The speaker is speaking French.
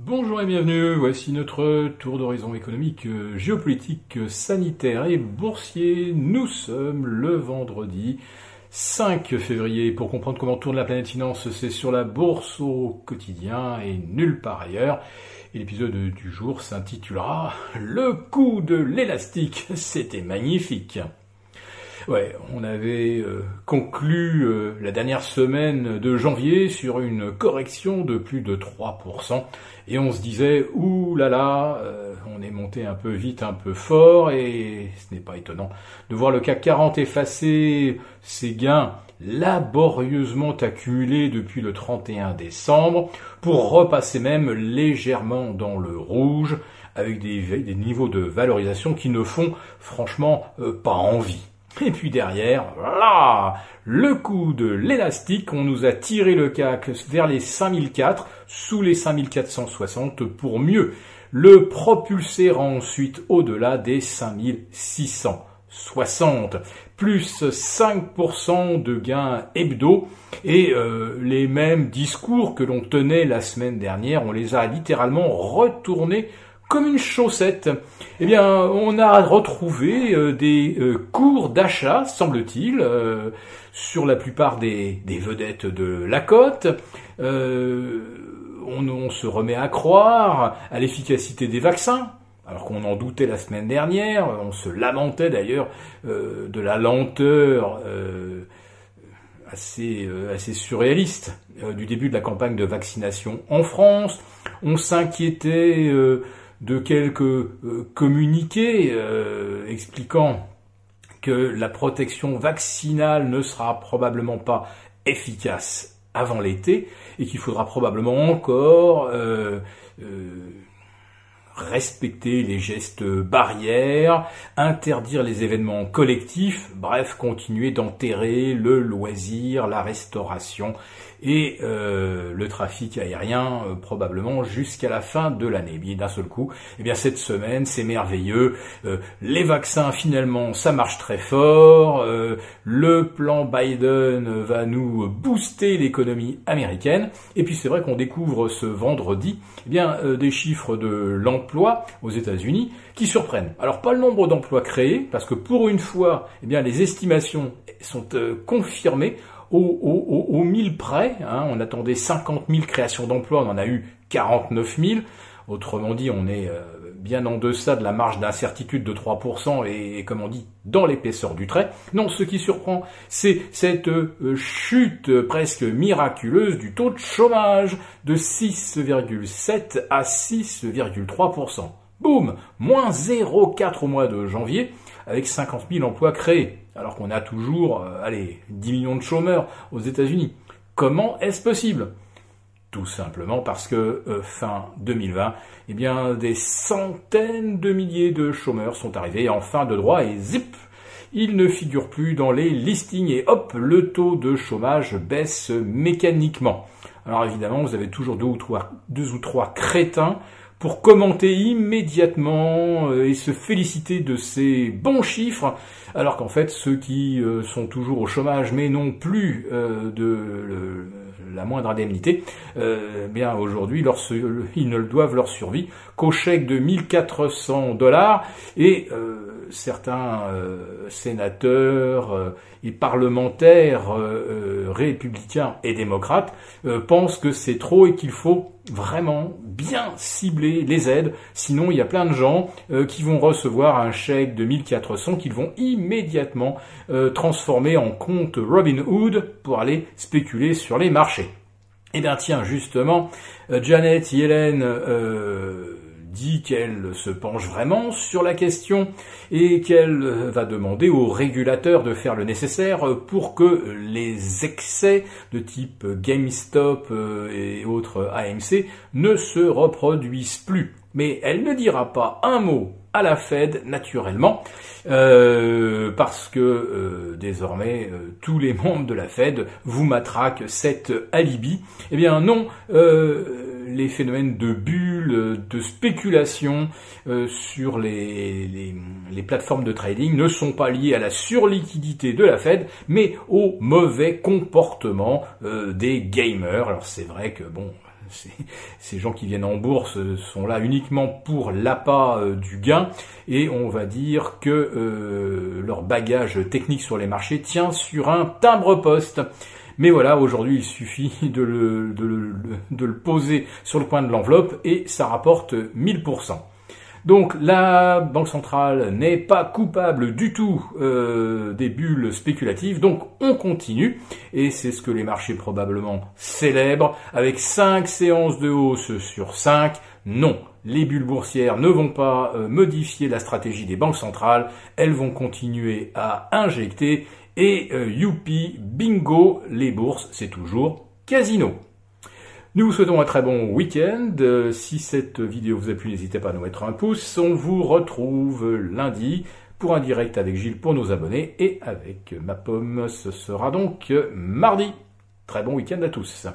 Bonjour et bienvenue, voici notre tour d'horizon économique, géopolitique, sanitaire et boursier. Nous sommes le vendredi 5 février. Pour comprendre comment tourne la planète finance, c'est sur la bourse au quotidien et nulle part ailleurs. Et l'épisode du jour s'intitulera Le coup de l'élastique. C'était magnifique. Ouais, on avait euh, conclu euh, la dernière semaine de janvier sur une correction de plus de 3%, et on se disait, ouh là là, euh, on est monté un peu vite, un peu fort, et ce n'est pas étonnant de voir le CAC 40 effacer ses gains laborieusement accumulés depuis le 31 décembre, pour repasser même légèrement dans le rouge, avec des, des niveaux de valorisation qui ne font franchement pas envie. Et puis derrière, voilà, le coup de l'élastique, on nous a tiré le CAC vers les 5004, sous les 5460 pour mieux le propulser ensuite au-delà des 5660. Plus 5% de gains hebdo et euh, les mêmes discours que l'on tenait la semaine dernière, on les a littéralement retournés comme une chaussette. Eh bien, on a retrouvé euh, des euh, cours d'achat, semble-t-il, euh, sur la plupart des, vedettes de la cote. On, se remet à croire à l'efficacité des vaccins. Alors qu'on en doutait la semaine dernière, on se lamentait d'ailleurs de la lenteur assez, assez surréaliste du début de la campagne de vaccination en France. On s'inquiétait de quelques euh, communiqués euh, expliquant que la protection vaccinale ne sera probablement pas efficace avant l'été et qu'il faudra probablement encore euh, respecter les gestes barrières, interdire les événements collectifs, bref, continuer d'enterrer le loisir, la restauration et euh, le trafic aérien euh, probablement jusqu'à la fin de l'année. Bien d'un seul coup, eh bien cette semaine, c'est merveilleux. Euh, les vaccins finalement, ça marche très fort. le plan Biden va nous booster l'économie américaine. Et puis c'est vrai qu'on découvre ce vendredi, eh bien des chiffres de l'emploi aux États-Unis qui surprennent. Alors pas le nombre d'emplois créés, parce que pour une fois, eh bien les estimations sont confirmées au, au, 1000 près. Hein, on attendait 50 000 créations d'emplois, on en a eu 49 000. Autrement dit, on est euh, bien en deçà de la marge d'incertitude de 3% et, comme on dit, dans l'épaisseur du trait. Non, ce qui surprend, c'est cette euh, chute presque miraculeuse du taux de chômage de 6,7 à 6,3%. Boum Moins 0,4 au mois de janvier, avec 50 000 emplois créés alors qu'on a toujours, euh, allez, 10 millions de chômeurs aux États-Unis. Comment est-ce possible? Tout simplement parce que euh, fin 2020, eh bien, des centaines de milliers de chômeurs sont arrivés en fin de droit et zip, ils ne figurent plus dans les listings et hop, le taux de chômage baisse mécaniquement. Alors évidemment, vous avez toujours deux ou trois, deux ou trois crétins pour commenter immédiatement euh, et se féliciter de ces bons chiffres, alors qu'en fait ceux qui euh, sont toujours au chômage mais non plus euh, de la moindre indemnité, bien aujourd'hui ils ne doivent leur survie qu'au chèque de 1400 dollars et certains sénateurs et parlementaires républicains et démocrates pensent que c'est trop et qu'il faut vraiment bien cibler les aides. Sinon, il y a plein de gens euh, qui vont recevoir un chèque de 1400 qu'ils vont immédiatement euh, transformer en compte Robinhood pour aller spéculer sur les marchés. Eh bien tiens, justement, euh, Janet Yellen dit qu'elle se penche vraiment sur la question et qu'elle va demander aux régulateurs de faire le nécessaire pour que les excès de type GameStop euh, et autres AMC ne se reproduisent plus. Mais elle ne dira pas un mot à la Fed naturellement, euh, parce que euh, désormais tous les membres de la Fed vous matraquent cette alibi. Eh bien non, les phénomènes de bulles, de spéculation euh, sur les, plateformes de trading ne sont pas liés à la surliquidité de la Fed, mais au mauvais comportement euh, des gamers. Alors c'est vrai que bon, ces gens qui viennent en bourse sont là uniquement pour l'appât du gain et on va dire que leur bagage technique sur les marchés tient sur un timbre-poste. Mais voilà, aujourd'hui, il suffit de le, poser sur le coin de l'enveloppe et ça rapporte 1000%. Donc la Banque centrale n'est pas coupable du tout euh, des bulles spéculatives, donc on continue, et c'est ce que les marchés probablement célèbrent, avec 5 séances de hausse sur 5, non, les bulles boursières ne vont pas euh, modifier la stratégie des banques centrales, elles vont continuer à injecter, et euh, youpi, bingo, les bourses, c'est toujours casino. Nous vous souhaitons un très bon week-end. Euh, si cette vidéo vous a plu, n'hésitez pas à nous mettre un pouce. On vous retrouve lundi pour un direct avec Gilles pour nos abonnés et avec ma pomme, ce sera donc mardi. Très bon week-end à tous.